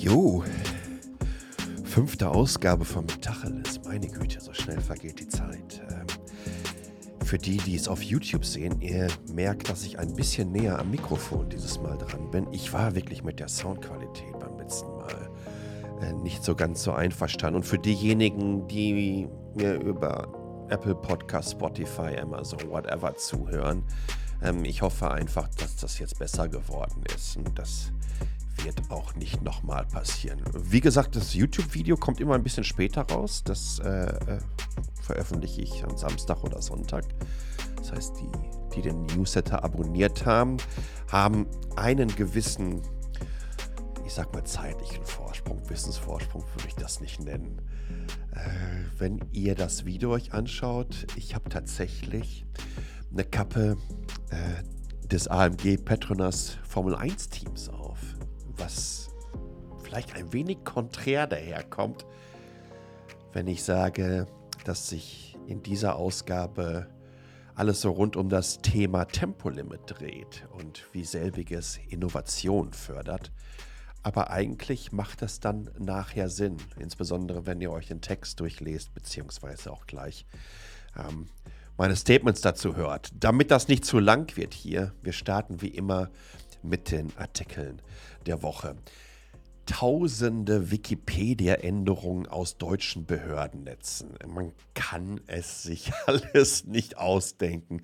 Jo, fünfte Ausgabe vom Tacheles. Meine Güte, so schnell vergeht die Zeit. Ähm, für die, die es auf YouTube sehen, ihr merkt, dass ich ein bisschen näher am Mikrofon dieses Mal dran bin. Ich war wirklich mit der Soundqualität beim letzten Mal äh, nicht so ganz so einverstanden. Und für diejenigen, die mir über Apple Podcast, Spotify, Amazon, whatever zuhören, ähm, ich hoffe einfach, dass das jetzt besser geworden ist und das wird auch nicht nochmal passieren. Wie gesagt, das YouTube-Video kommt immer ein bisschen später raus. Das äh, äh, veröffentliche ich am Samstag oder Sonntag. Das heißt, die, die den Newsletter abonniert haben, haben einen gewissen, ich sag mal, zeitlichen Vorsprung, Wissensvorsprung würde ich das nicht nennen. Äh, wenn ihr das Video euch anschaut, ich habe tatsächlich eine Kappe äh, des AMG Petronas Formel 1 Teams auf, was vielleicht ein wenig konträr daherkommt, wenn ich sage, dass sich in dieser Ausgabe alles so rund um das Thema Tempolimit dreht und wie selbiges Innovation fördert. Aber eigentlich macht das dann nachher Sinn, insbesondere wenn ihr euch den Text durchlest, beziehungsweise auch gleich ähm, meine Statements dazu hört. Damit das nicht zu lang wird hier, wir starten wie immer mit den Artikeln der Woche. Tausende Wikipedia-Änderungen aus deutschen Behördennetzen. Man kann es sich alles nicht ausdenken.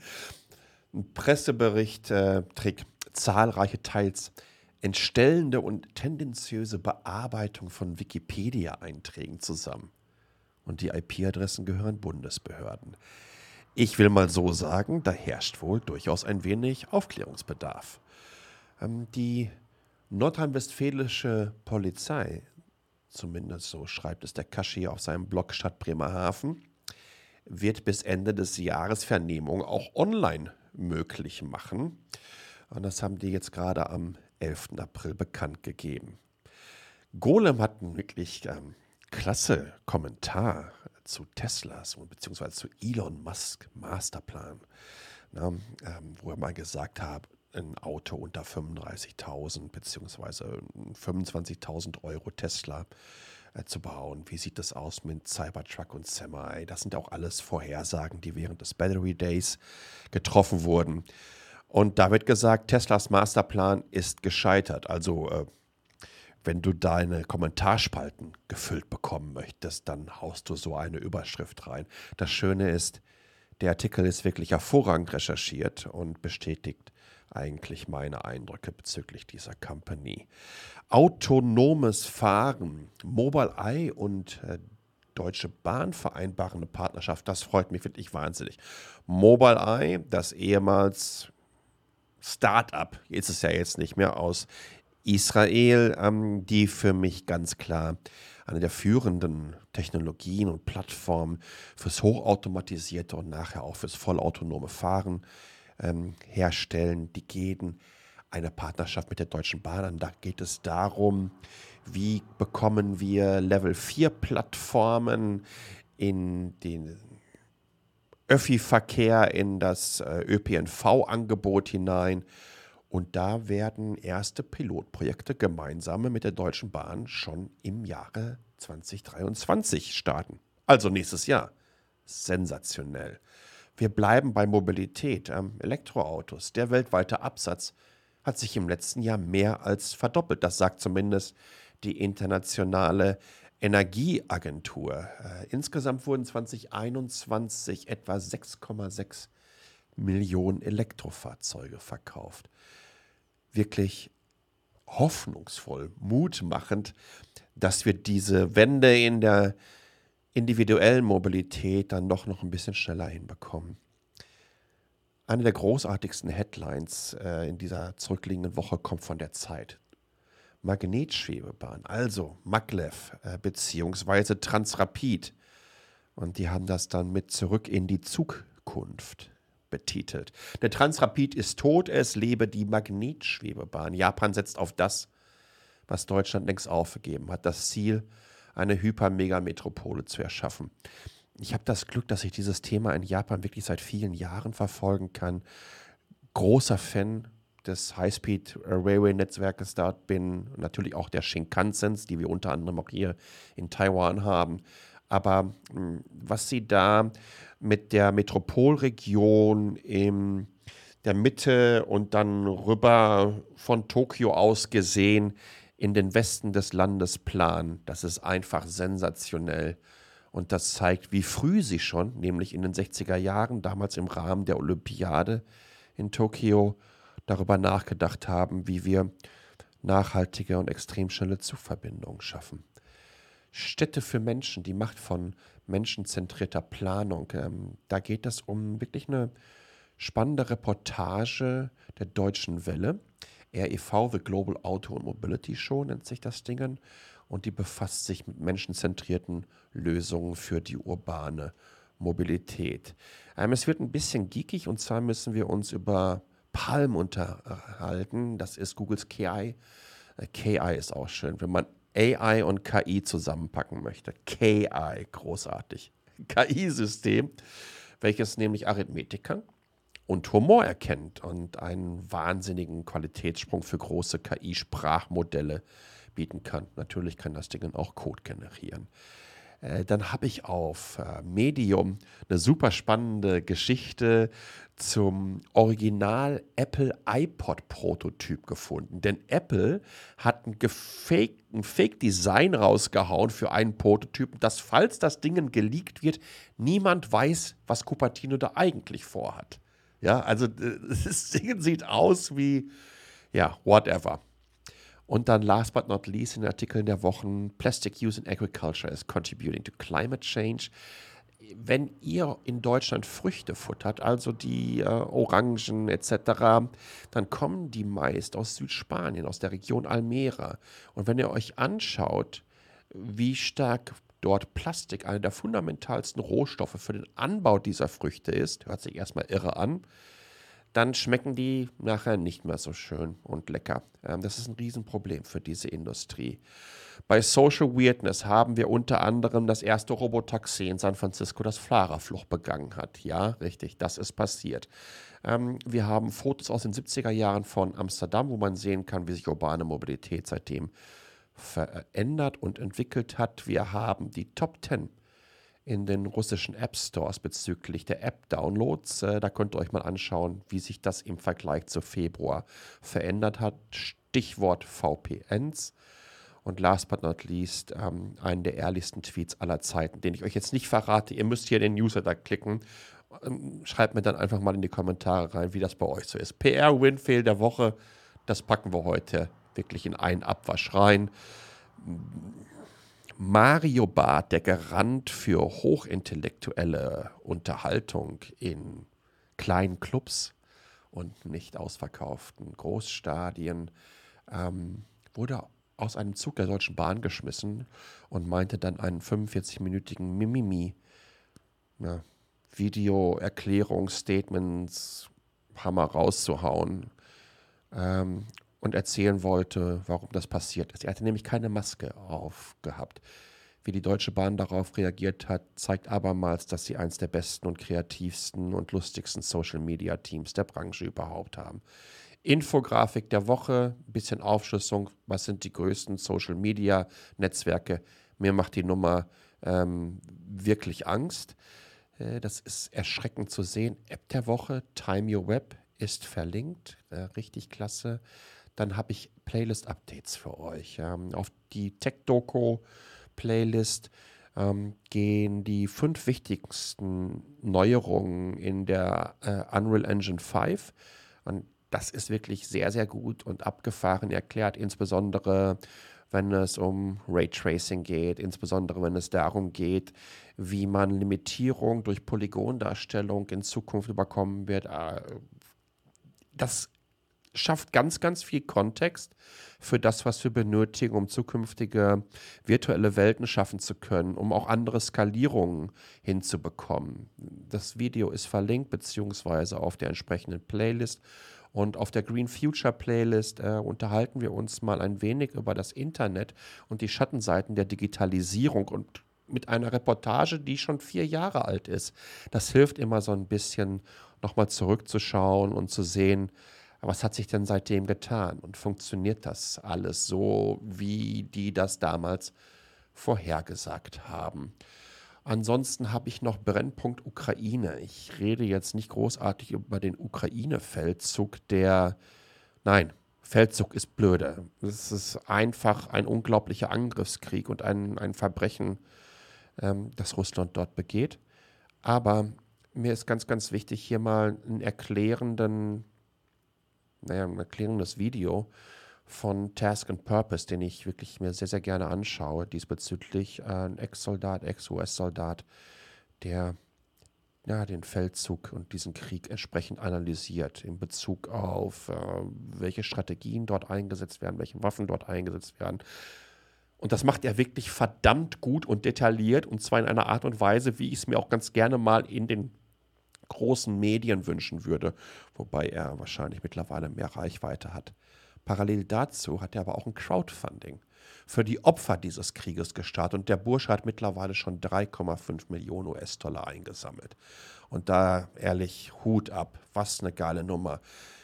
Ein Pressebericht äh, trägt zahlreiche teils entstellende und tendenziöse Bearbeitung von Wikipedia-Einträgen zusammen. Und die IP-Adressen gehören Bundesbehörden. Ich will mal so sagen, da herrscht wohl durchaus ein wenig Aufklärungsbedarf. Ähm, die nordrhein-westfälische Polizei, zumindest so schreibt es der Kaschi auf seinem Blog Stadt Bremerhaven, wird bis Ende des Jahres Vernehmung auch online möglich machen. Und das haben die jetzt gerade am 11. April bekannt gegeben. Golem hat einen wirklich ähm, klasse Kommentar zu Teslas beziehungsweise zu Elon Musk Masterplan, na, ähm, wo er mal gesagt hat, ein Auto unter 35.000 beziehungsweise 25.000 Euro Tesla äh, zu bauen. Wie sieht das aus mit Cybertruck und Semi? Das sind auch alles Vorhersagen, die während des Battery Days getroffen wurden. Und da wird gesagt, Teslas Masterplan ist gescheitert. Also äh, wenn du deine Kommentarspalten gefüllt bekommen möchtest, dann haust du so eine Überschrift rein. Das Schöne ist, der Artikel ist wirklich hervorragend recherchiert und bestätigt eigentlich meine Eindrücke bezüglich dieser Company. Autonomes Fahren, Mobileye und äh, Deutsche Bahn vereinbaren eine Partnerschaft. Das freut mich wirklich wahnsinnig. Mobileye, das ehemals Start-up, ist es ja jetzt nicht mehr aus Israel, ähm, die für mich ganz klar eine der führenden Technologien und Plattformen fürs hochautomatisierte und nachher auch fürs vollautonome Fahren ähm, herstellen. Die gehen eine Partnerschaft mit der Deutschen Bahn an. Da geht es darum, wie bekommen wir Level 4 Plattformen in den Öffi-Verkehr, in das äh, ÖPNV-Angebot hinein und da werden erste Pilotprojekte gemeinsam mit der Deutschen Bahn schon im Jahre 2023 starten. Also nächstes Jahr. Sensationell. Wir bleiben bei Mobilität. Ähm, Elektroautos. Der weltweite Absatz hat sich im letzten Jahr mehr als verdoppelt. Das sagt zumindest die internationale Energieagentur. Äh, insgesamt wurden 2021 etwa 6,6 Millionen Elektrofahrzeuge verkauft. Wirklich hoffnungsvoll, mutmachend, dass wir diese Wende in der individuellen Mobilität dann doch noch ein bisschen schneller hinbekommen. Eine der großartigsten Headlines äh, in dieser zurückliegenden Woche kommt von der Zeit. Magnetschwebebahn, also Maglev äh, beziehungsweise Transrapid. Und die haben das dann mit zurück in die Zukunft betitelt. Der Transrapid ist tot, es lebe die Magnetschwebebahn. Japan setzt auf das, was Deutschland längst aufgegeben hat, das Ziel, eine Hyper-Megametropole zu erschaffen. Ich habe das Glück, dass ich dieses Thema in Japan wirklich seit vielen Jahren verfolgen kann. Großer Fan des High-Speed Railway-Netzwerkes dort bin, natürlich auch der Shinkansens, die wir unter anderem auch hier in Taiwan haben. Aber hm, was sie da mit der Metropolregion in der Mitte und dann rüber von Tokio aus gesehen in den Westen des Landes planen, das ist einfach sensationell. Und das zeigt, wie früh sie schon, nämlich in den 60er Jahren, damals im Rahmen der Olympiade in Tokio, darüber nachgedacht haben, wie wir nachhaltige und extrem schnelle Zugverbindungen schaffen. Städte für Menschen, die Macht von menschenzentrierter Planung. Ähm, da geht es um wirklich eine spannende Reportage der Deutschen Welle. REV, The Global Auto and Mobility Show nennt sich das Ding. Und die befasst sich mit menschenzentrierten Lösungen für die urbane Mobilität. Ähm, es wird ein bisschen geekig und zwar müssen wir uns über Palm unterhalten. Das ist Googles KI. Äh, KI ist auch schön. Wenn man AI und KI zusammenpacken möchte. KI, großartig. KI-System, welches nämlich Arithmetik kann und Humor erkennt und einen wahnsinnigen Qualitätssprung für große KI-Sprachmodelle bieten kann. Natürlich kann das Ding auch Code generieren. Äh, dann habe ich auf äh, Medium eine super spannende Geschichte zum Original Apple iPod Prototyp gefunden. Denn Apple hat ein, ein Fake-Design rausgehauen für einen Prototypen, dass falls das Ding geleakt wird, niemand weiß, was Cupertino da eigentlich vorhat. Ja, also äh, das Ding sieht aus wie, ja, whatever. Und dann last but not least in den Artikeln der Wochen, Plastic Use in Agriculture is contributing to climate change. Wenn ihr in Deutschland Früchte futtert, also die äh, Orangen etc., dann kommen die meist aus Südspanien, aus der Region Almera. Und wenn ihr euch anschaut, wie stark dort Plastik einer der fundamentalsten Rohstoffe für den Anbau dieser Früchte ist, hört sich erstmal irre an, dann schmecken die nachher nicht mehr so schön und lecker. Ähm, das ist ein Riesenproblem für diese Industrie. Bei Social Weirdness haben wir unter anderem das erste Robotaxi in San Francisco, das Fahrerflucht begangen hat. Ja, richtig, das ist passiert. Ähm, wir haben Fotos aus den 70er Jahren von Amsterdam, wo man sehen kann, wie sich urbane Mobilität seitdem verändert und entwickelt hat. Wir haben die Top 10 in den russischen App Stores bezüglich der App-Downloads. Äh, da könnt ihr euch mal anschauen, wie sich das im Vergleich zu Februar verändert hat. Stichwort VPNs. Und last but not least, ähm, einen der ehrlichsten Tweets aller Zeiten, den ich euch jetzt nicht verrate. Ihr müsst hier den Newsletter klicken. Ähm, schreibt mir dann einfach mal in die Kommentare rein, wie das bei euch so ist. PR-Winfail der Woche, das packen wir heute wirklich in einen Abwasch rein. Mario Barth, der Garant für hochintellektuelle Unterhaltung in kleinen Clubs und nicht ausverkauften Großstadien, ähm, wurde aus einem Zug der Deutschen Bahn geschmissen und meinte dann einen 45-minütigen Mimimi, ja, Video, Erklärung, Statements, Hammer rauszuhauen. Ähm, und erzählen wollte, warum das passiert ist. Er hatte nämlich keine Maske aufgehabt. Wie die Deutsche Bahn darauf reagiert hat, zeigt abermals, dass sie eines der besten und kreativsten und lustigsten Social-Media-Teams der Branche überhaupt haben. Infografik der Woche, bisschen Aufschlüsselung, was sind die größten Social-Media-Netzwerke. Mir macht die Nummer ähm, wirklich Angst. Äh, das ist erschreckend zu sehen. App der Woche, Time Your Web, ist verlinkt. Äh, richtig klasse dann habe ich Playlist-Updates für euch. Ähm, auf die Tech-Doku-Playlist ähm, gehen die fünf wichtigsten Neuerungen in der äh, Unreal Engine 5. Und das ist wirklich sehr, sehr gut und abgefahren erklärt, insbesondere wenn es um Raytracing geht, insbesondere wenn es darum geht, wie man Limitierung durch Polygondarstellung in Zukunft überkommen wird. Äh, das schafft ganz, ganz viel Kontext für das, was wir benötigen, um zukünftige virtuelle Welten schaffen zu können, um auch andere Skalierungen hinzubekommen. Das Video ist verlinkt, beziehungsweise auf der entsprechenden Playlist. Und auf der Green Future Playlist äh, unterhalten wir uns mal ein wenig über das Internet und die Schattenseiten der Digitalisierung und mit einer Reportage, die schon vier Jahre alt ist. Das hilft immer so ein bisschen, nochmal zurückzuschauen und zu sehen, was hat sich denn seitdem getan und funktioniert das alles so, wie die das damals vorhergesagt haben? Ansonsten habe ich noch Brennpunkt Ukraine. Ich rede jetzt nicht großartig über den Ukraine-Feldzug, der, nein, Feldzug ist blöde. Es ist einfach ein unglaublicher Angriffskrieg und ein, ein Verbrechen, ähm, das Russland dort begeht. Aber mir ist ganz, ganz wichtig, hier mal einen erklärenden, naja, ein erklärendes Video von Task and Purpose, den ich wirklich mir sehr, sehr gerne anschaue, diesbezüglich äh, ein Ex-Soldat, Ex-US-Soldat, der ja, den Feldzug und diesen Krieg entsprechend analysiert in Bezug auf, äh, welche Strategien dort eingesetzt werden, welche Waffen dort eingesetzt werden. Und das macht er wirklich verdammt gut und detailliert und zwar in einer Art und Weise, wie ich es mir auch ganz gerne mal in den großen Medien wünschen würde, wobei er wahrscheinlich mittlerweile mehr Reichweite hat. Parallel dazu hat er aber auch ein Crowdfunding für die Opfer dieses Krieges gestartet und der Bursche hat mittlerweile schon 3,5 Millionen US-Dollar eingesammelt. Und da ehrlich, Hut ab, was eine geile Nummer.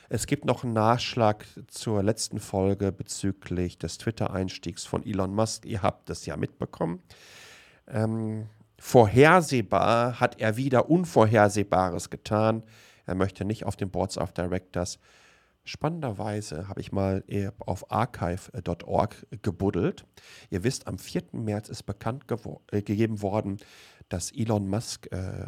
Es gibt noch einen Nachschlag zur letzten Folge bezüglich des Twitter-Einstiegs von Elon Musk. Ihr habt das ja mitbekommen. Ähm, vorhersehbar hat er wieder Unvorhersehbares getan. Er möchte nicht auf den Boards of Directors Spannenderweise habe ich mal auf archive.org gebuddelt. Ihr wisst, am 4. März ist bekannt äh, gegeben worden, dass Elon Musk äh,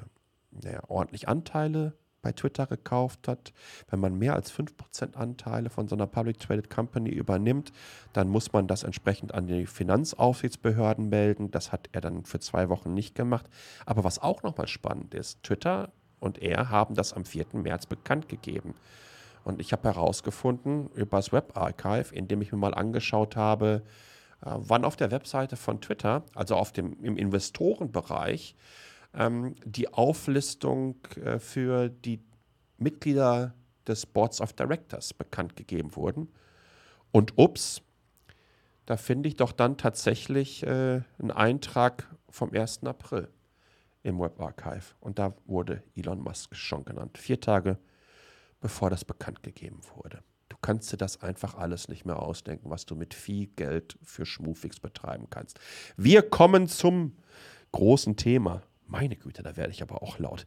naja, ordentlich Anteile bei Twitter gekauft hat. Wenn man mehr als 5% Anteile von so einer Public Traded Company übernimmt, dann muss man das entsprechend an die Finanzaufsichtsbehörden melden. Das hat er dann für zwei Wochen nicht gemacht. Aber was auch nochmal spannend ist, Twitter und er haben das am 4. März bekannt gegeben. Und ich habe herausgefunden über das Webarchive, indem ich mir mal angeschaut habe, äh, wann auf der Webseite von Twitter, also auf dem, im Investorenbereich, ähm, die Auflistung äh, für die Mitglieder des Boards of Directors bekannt gegeben wurden. Und ups, da finde ich doch dann tatsächlich äh, einen Eintrag vom 1. April im Webarchive. Und da wurde Elon Musk schon genannt. Vier Tage bevor das bekannt gegeben wurde. Du kannst dir das einfach alles nicht mehr ausdenken, was du mit viel Geld für Schmufix betreiben kannst. Wir kommen zum großen Thema. Meine Güte, da werde ich aber auch laut.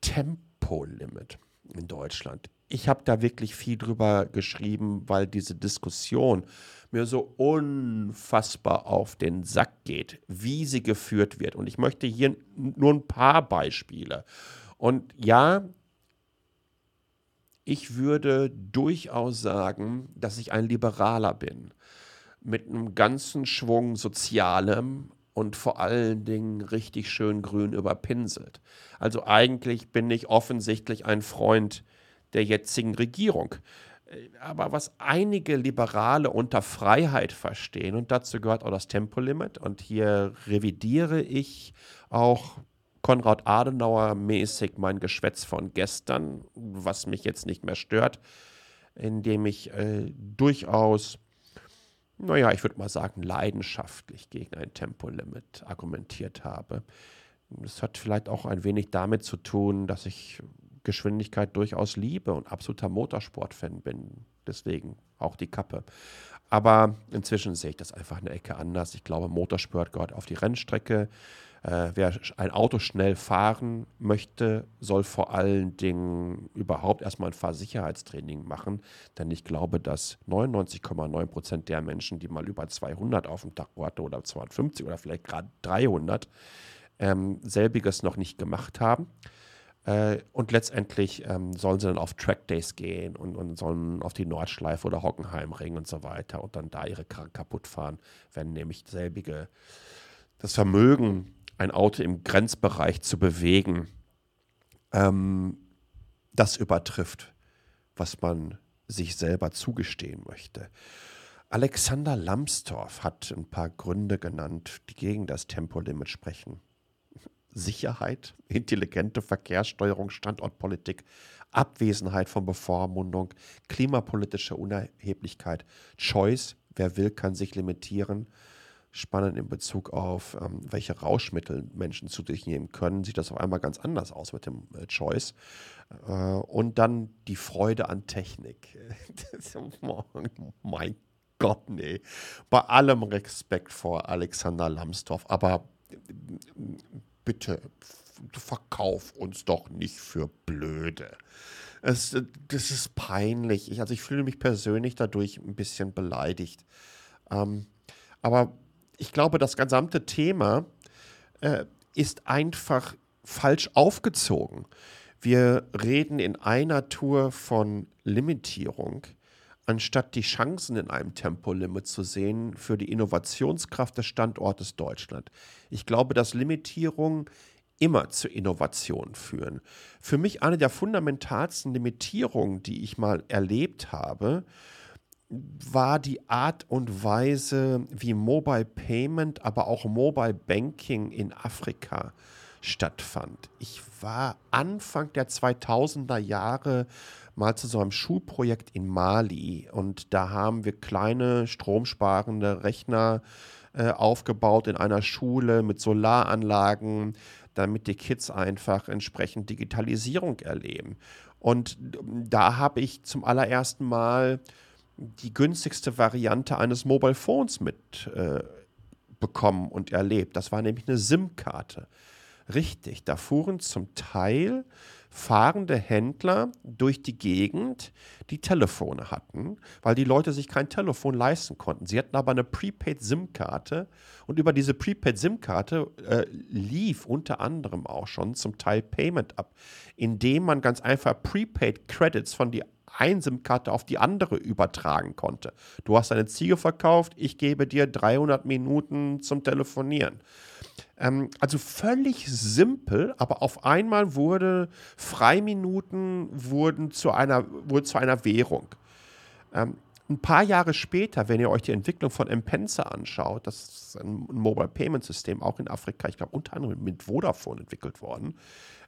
Tempolimit in Deutschland. Ich habe da wirklich viel drüber geschrieben, weil diese Diskussion mir so unfassbar auf den Sack geht, wie sie geführt wird. Und ich möchte hier nur ein paar Beispiele. Und ja, ich würde durchaus sagen, dass ich ein Liberaler bin. Mit einem ganzen Schwung Sozialem und vor allen Dingen richtig schön grün überpinselt. Also eigentlich bin ich offensichtlich ein Freund der jetzigen Regierung. Aber was einige Liberale unter Freiheit verstehen, und dazu gehört auch das Tempolimit, und hier revidiere ich auch Konrad Adenauer mäßig mein Geschwätz von gestern, was mich jetzt nicht mehr stört, indem ich äh, durchaus, naja, ich würde mal sagen, leidenschaftlich gegen ein Tempolimit argumentiert habe. Das hat vielleicht auch ein wenig damit zu tun, dass ich Geschwindigkeit durchaus liebe und absoluter Motorsportfan bin. Deswegen auch die Kappe. Aber inzwischen sehe ich das einfach eine Ecke anders. Ich glaube, Motorsport gehört auf die Rennstrecke. Äh, wer ein Auto schnell fahren möchte, soll vor allen Dingen überhaupt erstmal ein Fahrsicherheitstraining machen, denn ich glaube, dass 99,9 Prozent der Menschen, die mal über 200 auf dem Tacho hatten oder 250 oder vielleicht gerade 300, ähm, selbiges noch nicht gemacht haben. Äh, und letztendlich ähm, sollen sie dann auf Trackdays gehen und, und, sollen auf die Nordschleife oder Hockenheimring und so weiter und dann da ihre Karren kaputt fahren, wenn nämlich selbige das Vermögen ein Auto im Grenzbereich zu bewegen, ähm, das übertrifft, was man sich selber zugestehen möchte. Alexander Lambsdorff hat ein paar Gründe genannt, die gegen das Tempolimit sprechen. Sicherheit, intelligente Verkehrssteuerung, Standortpolitik, Abwesenheit von Bevormundung, klimapolitische Unerheblichkeit, Choice, wer will, kann sich limitieren, spannend in Bezug auf, ähm, welche Rauschmittel Menschen zu sich nehmen können, sieht das auf einmal ganz anders aus mit dem äh, Choice. Äh, und dann die Freude an Technik. mein Gott, nee. Bei allem Respekt vor Alexander Lambsdorff, aber bitte verkauf uns doch nicht für blöde. Es, das ist peinlich. Ich, also ich fühle mich persönlich dadurch ein bisschen beleidigt. Ähm, aber ich glaube, das gesamte Thema äh, ist einfach falsch aufgezogen. Wir reden in einer Tour von Limitierung, anstatt die Chancen in einem Tempolimit zu sehen für die Innovationskraft des Standortes Deutschland. Ich glaube, dass Limitierungen immer zu Innovationen führen. Für mich eine der fundamentalsten Limitierungen, die ich mal erlebt habe, war die Art und Weise, wie Mobile Payment, aber auch Mobile Banking in Afrika stattfand. Ich war Anfang der 2000er Jahre mal zu so einem Schulprojekt in Mali und da haben wir kleine stromsparende Rechner äh, aufgebaut in einer Schule mit Solaranlagen, damit die Kids einfach entsprechend Digitalisierung erleben. Und da habe ich zum allerersten Mal die günstigste Variante eines Mobile Phones mit äh, und erlebt. Das war nämlich eine SIM-Karte. Richtig, da fuhren zum Teil fahrende Händler durch die Gegend, die Telefone hatten, weil die Leute sich kein Telefon leisten konnten. Sie hatten aber eine Prepaid-SIM-Karte und über diese Prepaid-SIM-Karte äh, lief unter anderem auch schon zum Teil Payment ab, indem man ganz einfach Prepaid-Credits von die einen SIM-Karte auf die andere übertragen konnte. Du hast eine Ziege verkauft, ich gebe dir 300 Minuten zum Telefonieren. Ähm, also völlig simpel, aber auf einmal wurde Freiminuten wurden zu einer, wurden zu einer Währung. Ähm, ein paar Jahre später, wenn ihr euch die Entwicklung von M-Pensa anschaut, das ist ein Mobile Payment System, auch in Afrika, ich glaube unter anderem mit Vodafone entwickelt worden,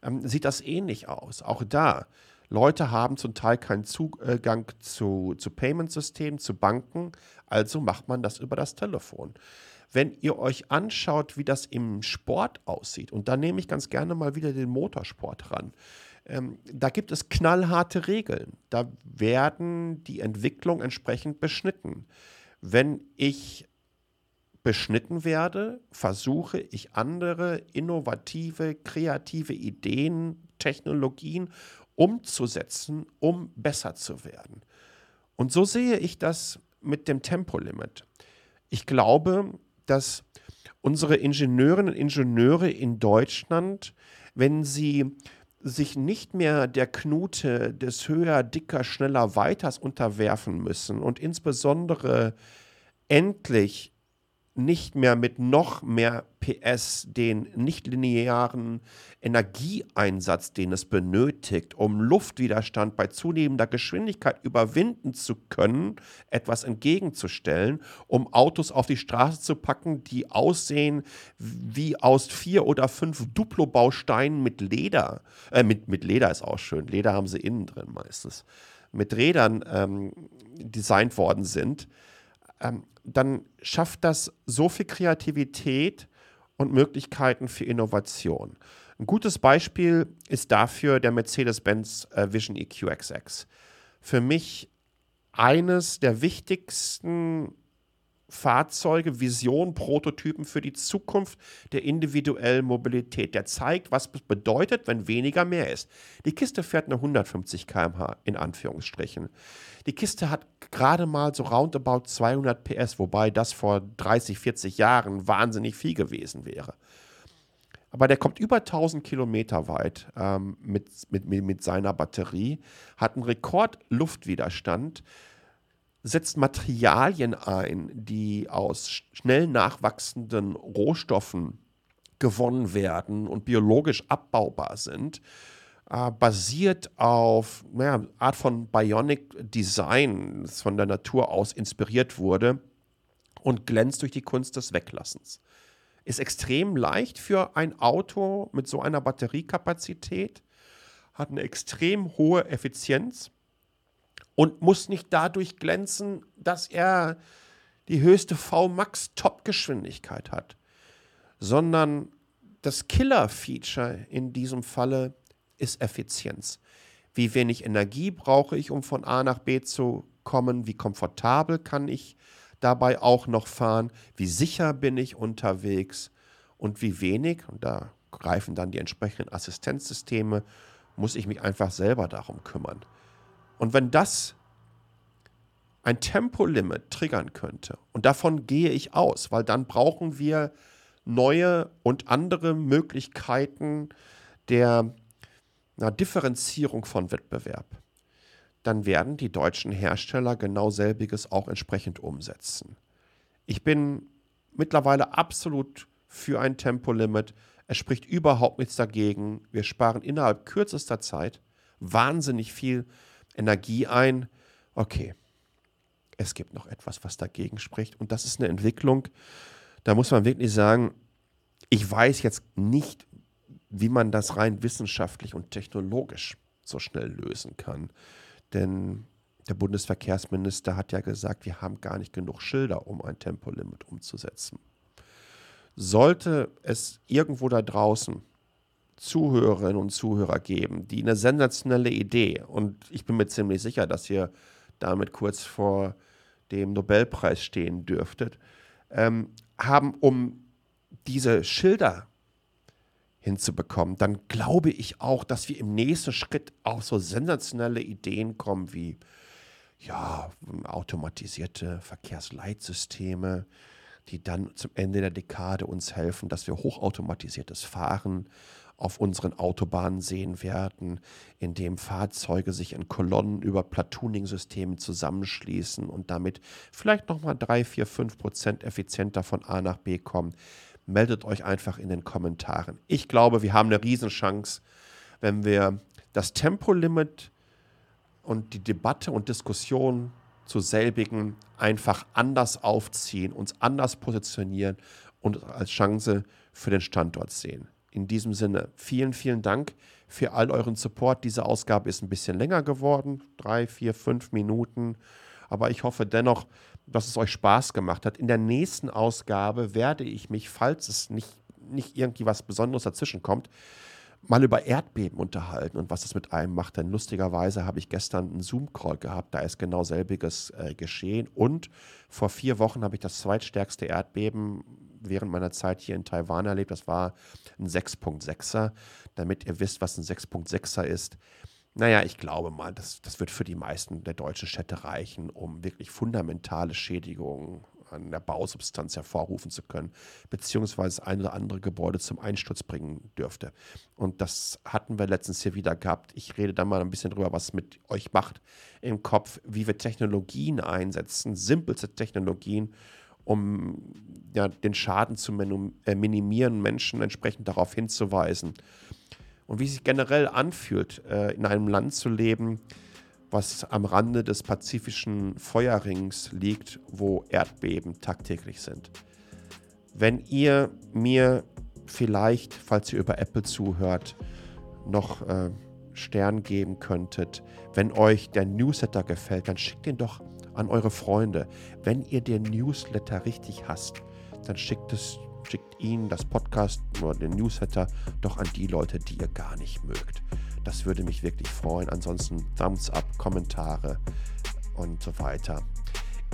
ähm, sieht das ähnlich aus. Auch da Leute haben zum Teil keinen Zugang zu, zu Payment-Systemen, zu Banken, also macht man das über das Telefon. Wenn ihr euch anschaut, wie das im Sport aussieht, und da nehme ich ganz gerne mal wieder den Motorsport ran, ähm, da gibt es knallharte Regeln. Da werden die Entwicklungen entsprechend beschnitten. Wenn ich beschnitten werde, versuche ich andere innovative, kreative Ideen, Technologien umzusetzen, um besser zu werden. Und so sehe ich das mit dem Tempolimit. Ich glaube, dass unsere Ingenieurinnen und Ingenieure in Deutschland, wenn sie sich nicht mehr der Knute des höher, dicker, schneller, weiters unterwerfen müssen und insbesondere endlich nicht mehr mit noch mehr PS den nichtlinearen Energieeinsatz, den es benötigt, um Luftwiderstand bei zunehmender Geschwindigkeit überwinden zu können, etwas entgegenzustellen, um Autos auf die Straße zu packen, die aussehen wie aus vier oder fünf Duplo-Bausteinen mit Leder. Äh, mit, mit Leder ist auch schön. Leder haben sie innen drin meistens. Mit Rädern ähm, designt worden sind. Ähm, dann schafft das so viel Kreativität und Möglichkeiten für Innovation. Ein gutes Beispiel ist dafür der Mercedes-Benz äh, Vision EQXX. Für mich eines der wichtigsten Fahrzeuge, Visionen, Prototypen für die Zukunft der individuellen Mobilität. Der zeigt, was es bedeutet, wenn weniger mehr ist. Die Kiste fährt eine 150 km/h in Anführungsstrichen. Die Kiste hat gerade mal so roundabout 200 PS, wobei das vor 30, 40 Jahren wahnsinnig viel gewesen wäre. Aber der kommt über 1000 Kilometer weit ähm, mit, mit, mit seiner Batterie, hat einen Rekordluftwiderstand, setzt Materialien ein, die aus schnell nachwachsenden Rohstoffen gewonnen werden und biologisch abbaubar sind, äh, basiert auf naja, Art von Bionic Design, das von der Natur aus inspiriert wurde und glänzt durch die Kunst des Weglassens. Ist extrem leicht für ein Auto mit so einer Batteriekapazität, hat eine extrem hohe Effizienz und muss nicht dadurch glänzen, dass er die höchste VMAX Top-Geschwindigkeit hat, sondern das Killer-Feature in diesem Falle ist Effizienz. Wie wenig Energie brauche ich, um von A nach B zu kommen? Wie komfortabel kann ich dabei auch noch fahren? Wie sicher bin ich unterwegs? Und wie wenig, und da greifen dann die entsprechenden Assistenzsysteme, muss ich mich einfach selber darum kümmern. Und wenn das ein Tempolimit triggern könnte, und davon gehe ich aus, weil dann brauchen wir neue und andere Möglichkeiten der na, Differenzierung von Wettbewerb, dann werden die deutschen Hersteller genau selbiges auch entsprechend umsetzen. Ich bin mittlerweile absolut für ein Tempolimit. Es spricht überhaupt nichts dagegen. Wir sparen innerhalb kürzester Zeit wahnsinnig viel Energie ein. Okay, es gibt noch etwas, was dagegen spricht. Und das ist eine Entwicklung, da muss man wirklich sagen, ich weiß jetzt nicht, wie man das rein wissenschaftlich und technologisch so schnell lösen kann. Denn der Bundesverkehrsminister hat ja gesagt, wir haben gar nicht genug Schilder, um ein Tempolimit umzusetzen. Sollte es irgendwo da draußen Zuhörerinnen und Zuhörer geben, die eine sensationelle Idee, und ich bin mir ziemlich sicher, dass ihr damit kurz vor dem Nobelpreis stehen dürftet, ähm, haben, um diese Schilder hinzubekommen, dann glaube ich auch, dass wir im nächsten Schritt auch so sensationelle Ideen kommen wie ja, automatisierte Verkehrsleitsysteme, die dann zum Ende der Dekade uns helfen, dass wir hochautomatisiertes Fahren auf unseren Autobahnen sehen werden, in dem Fahrzeuge sich in Kolonnen über Platooning-Systemen zusammenschließen und damit vielleicht nochmal 3, 4, 5 Prozent effizienter von A nach B kommen. Meldet euch einfach in den Kommentaren. Ich glaube, wir haben eine Riesenchance, wenn wir das Tempolimit und die Debatte und Diskussion zu selbigen einfach anders aufziehen, uns anders positionieren und als Chance für den Standort sehen. In diesem Sinne, vielen, vielen Dank für all euren Support. Diese Ausgabe ist ein bisschen länger geworden, drei, vier, fünf Minuten. Aber ich hoffe dennoch, dass es euch Spaß gemacht hat. In der nächsten Ausgabe werde ich mich, falls es nicht, nicht irgendwie was Besonderes dazwischen kommt, mal über Erdbeben unterhalten und was es mit einem macht. Denn lustigerweise habe ich gestern einen Zoom-Call gehabt, da ist genau selbiges äh, geschehen. Und vor vier Wochen habe ich das zweitstärkste Erdbeben während meiner Zeit hier in Taiwan erlebt. Das war ein 6.6er. Damit ihr wisst, was ein 6.6er ist. Naja, ich glaube mal, das, das wird für die meisten der deutschen Städte reichen, um wirklich fundamentale Schädigungen an der Bausubstanz hervorrufen zu können, beziehungsweise ein oder andere Gebäude zum Einsturz bringen dürfte. Und das hatten wir letztens hier wieder gehabt. Ich rede da mal ein bisschen drüber, was mit euch macht im Kopf, wie wir Technologien einsetzen, simpelste Technologien, um ja, den Schaden zu äh, minimieren, Menschen entsprechend darauf hinzuweisen. Und wie es sich generell anfühlt, äh, in einem Land zu leben, was am Rande des pazifischen Feuerrings liegt, wo Erdbeben tagtäglich sind. Wenn ihr mir vielleicht, falls ihr über Apple zuhört, noch äh, Stern geben könntet, wenn euch der Newsletter gefällt, dann schickt ihn doch an eure Freunde. Wenn ihr den Newsletter richtig hasst, dann schickt es schickt ihn das Podcast oder den Newsletter doch an die Leute, die ihr gar nicht mögt. Das würde mich wirklich freuen. Ansonsten Thumbs up, Kommentare und so weiter.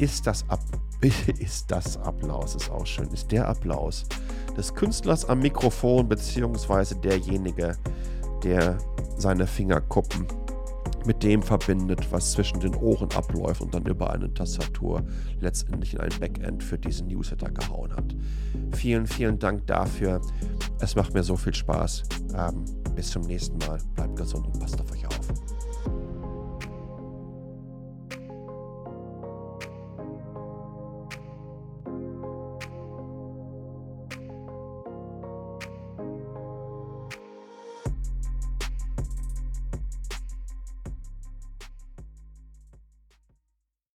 Ist das, Ab ist das Applaus, ist auch schön, ist der Applaus des Künstlers am Mikrofon, beziehungsweise derjenige, der seine Fingerkuppen mit dem verbindet, was zwischen den Ohren abläuft und dann über eine Tastatur letztendlich in ein Backend für diesen Newsletter gehauen hat. Vielen, vielen Dank dafür. Es macht mir so viel Spaß. Ähm, bis zum nächsten Mal. Bleibt gesund und passt auf euch